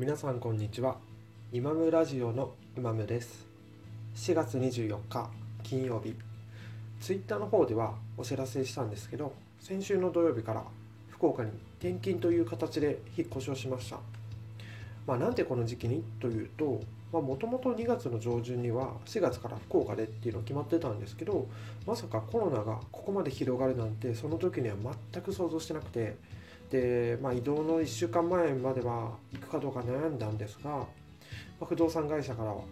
皆さんこんにちは。イマムラジオのイマムです。4月24日金曜日。ツイッターの方ではお知らせしたんですけど先週の土曜日から福岡に転勤という形で引っ越しをしました。まあなんでこの時期にというともともと2月の上旬には4月から福岡でっていうの決まってたんですけどまさかコロナがここまで広がるなんてその時には全く想像してなくてで、まあ、移動の1週間前までは行くかどうか悩んだんですが、まあ、不動産会社からは、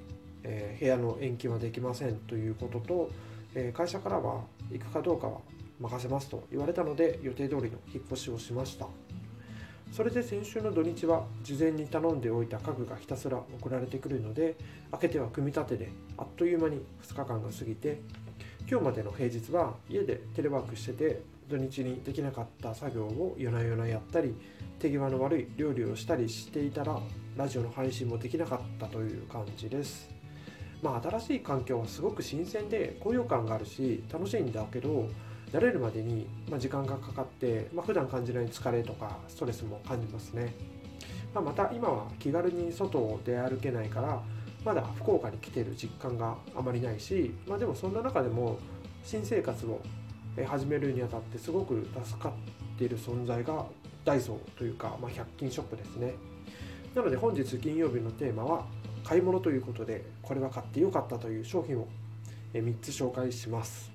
えー、部屋の延期はできませんということと、えー、会社からは行くかどうかは任せますと言われたので予定通りの引っ越しをしました。それで先週の土日は事前に頼んでおいた家具がひたすら送られてくるので開けては組み立てであっという間に2日間が過ぎて今日までの平日は家でテレワークしてて土日にできなかった作業を夜な夜なやったり手際の悪い料理をしたりしていたらラジオの配信もできなかったという感じです。まあ新しい環境はすごく新鮮で高揚感があるし楽しいんだけど慣れるまでに、ま時間がかかって、まあ、普段感じない疲れとかストレスも感じますね、まあ、また今は気軽に外を出歩けないからまだ福岡に来てる実感があまりないし、まあ、でもそんな中でも新生活を始めるにあたってすごく助かっている存在がダイソーというか、まあ、100均ショップですね。なので本日金曜日のテーマは買い物ということでこれは買ってよかったという商品を3つ紹介します。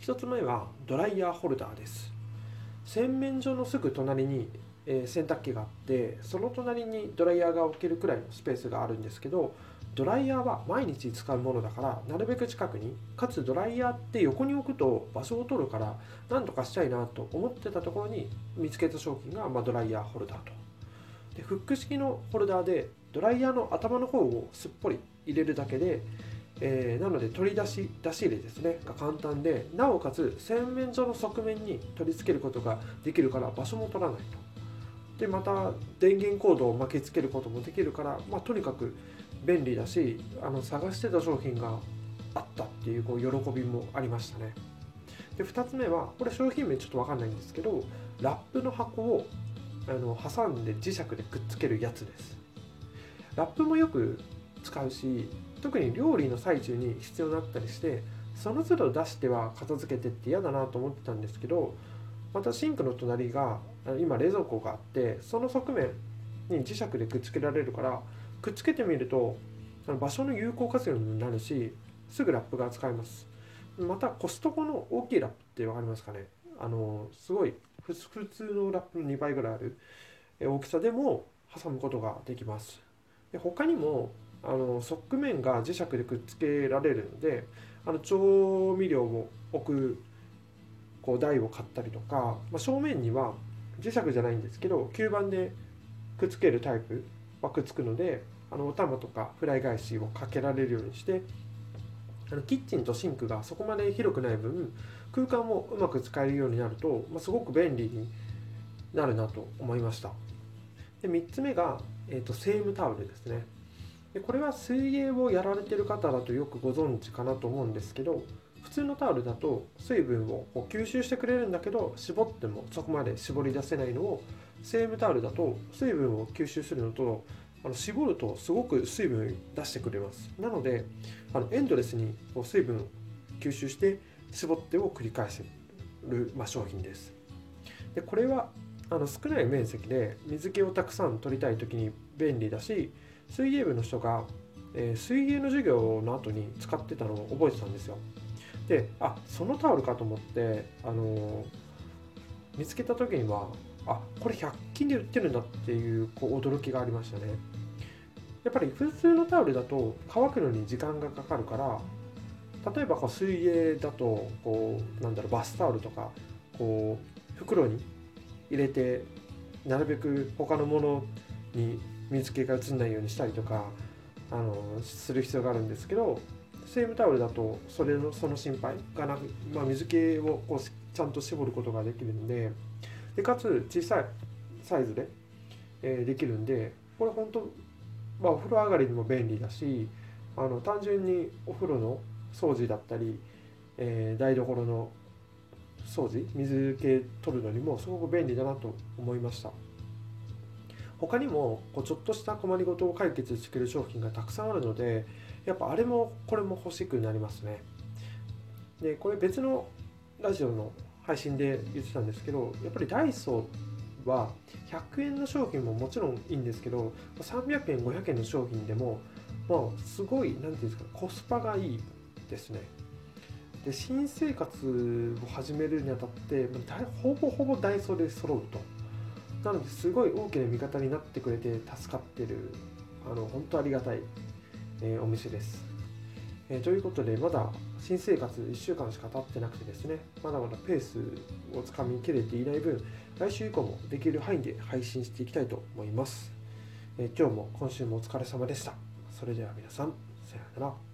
1つ目はドライヤーホルダーです。洗面所のすぐ隣にえ洗濯機があってその隣にドライヤーが置けるくらいのスペースがあるんですけどドライヤーは毎日使うものだからなるべく近くにかつドライヤーって横に置くと場所を取るから何とかしたいなと思ってたところに見つけた商品が、まドライヤーホルダーと。でフック式のホルダーでドライヤーの頭の方をすっぽり入れるだけでえー、なので取り出し出し入れですねが簡単でなおかつ洗面所の側面に取り付けることができるから場所も取らないと。でまた電源コードを巻きつけることもできるから、まあ、とにかく便利だしあの探してた商品があったっていうこう喜びもありましたね。で2つ目はこれ商品名ちょっと分かんないんですけどラップの箱をあの挟んで磁石でくっつけるやつです。ラップもよく使うし特に料理の最中に必要になったりしてその都度出しては片付けてって嫌だなと思ってたんですけどまたシンクの隣が今冷蔵庫があってその側面に磁石でくっつけられるからくっつけてみると場所の有効活用になるしすぐラップが使えます。またコストコの大きいラップって分かりますかね？あのすごい普通のラップの2倍ぐらいある大きさでも挟むことができます。で他にもあの側面が磁石でくっつけられるのであの調味料を置くこう台を買ったりとか、まあ、正面には磁石じゃないんですけど吸盤でくっつけるタイプはくっつくのであのお玉とかフライ返しをかけられるようにしてあのキッチンとシンクがそこまで広くない分空間もうまく使えるようになると、まあ、すごく便利になるなと思いました。で3つ目が、えーと、とセームタオルですね。でこれは水泳をやられてる方だとよくご存知かなと思うんですけど普通のタオルだと水分を吸収してくれるんだけど絞ってもそこまで絞り出せないのをセームタオルだと水分を吸収するのとあの絞るとすごく水分出してくれます。なのであのエンドレスにこう水分を吸収して絞ってを繰り返せる、まあ、商品です。でこれはあの少ない面積で水気をたくさん取りたい時に便利だし水泳部の人が、えー、水泳の授業の後に使ってたのを覚えてたんですよ。であそのタオルかと思って、あのー、見つけた時にはあこれ100均で売ってるんだっていうこう驚きがありましたね。やっぱり普通のタオルだと乾くのに時間がかかるから例えばこう水泳だとこうなんだろうバスタオルとかこう袋に入れてなるべく他のものに水気が移らないようにしたりとかあのする必要があるんですけどセームタオルだとそれのその心配がなく、まあ、水気をこうちゃんと絞ることができるんででかつ小さいサイズで、えー、できるんでこれ本当、まあ、お風呂上がりにも便利だしあの単純にお風呂の掃除だったり、えー、台所の掃除水気取るのにもすごく便利だなと思いました。他にもこうちょっとした困りごとを解決してくれる商品がたくさんあるのでやっぱあれもこれも欲しくなりますね。でこれ別のラジオの配信で言ってたんですけどやっぱりダイソーは100円の商品ももちろんいいんですけど300円500円の商品でもまあすごい何て言うんですかコスパがいいですね。で新生活を始めるにあたってほぼほぼダイソーで揃うと。なのですごい大きな味方になってくれて助かってる。あの本当ありがたい、えー、お店です、えー、ということでまだ新生活1週間しか経ってなくてですねまだまだペースをつかみきれていない分来週以降もできる範囲で配信していきたいと思います、えー、今日も今週もお疲れ様でした。それでは皆さんさようなら。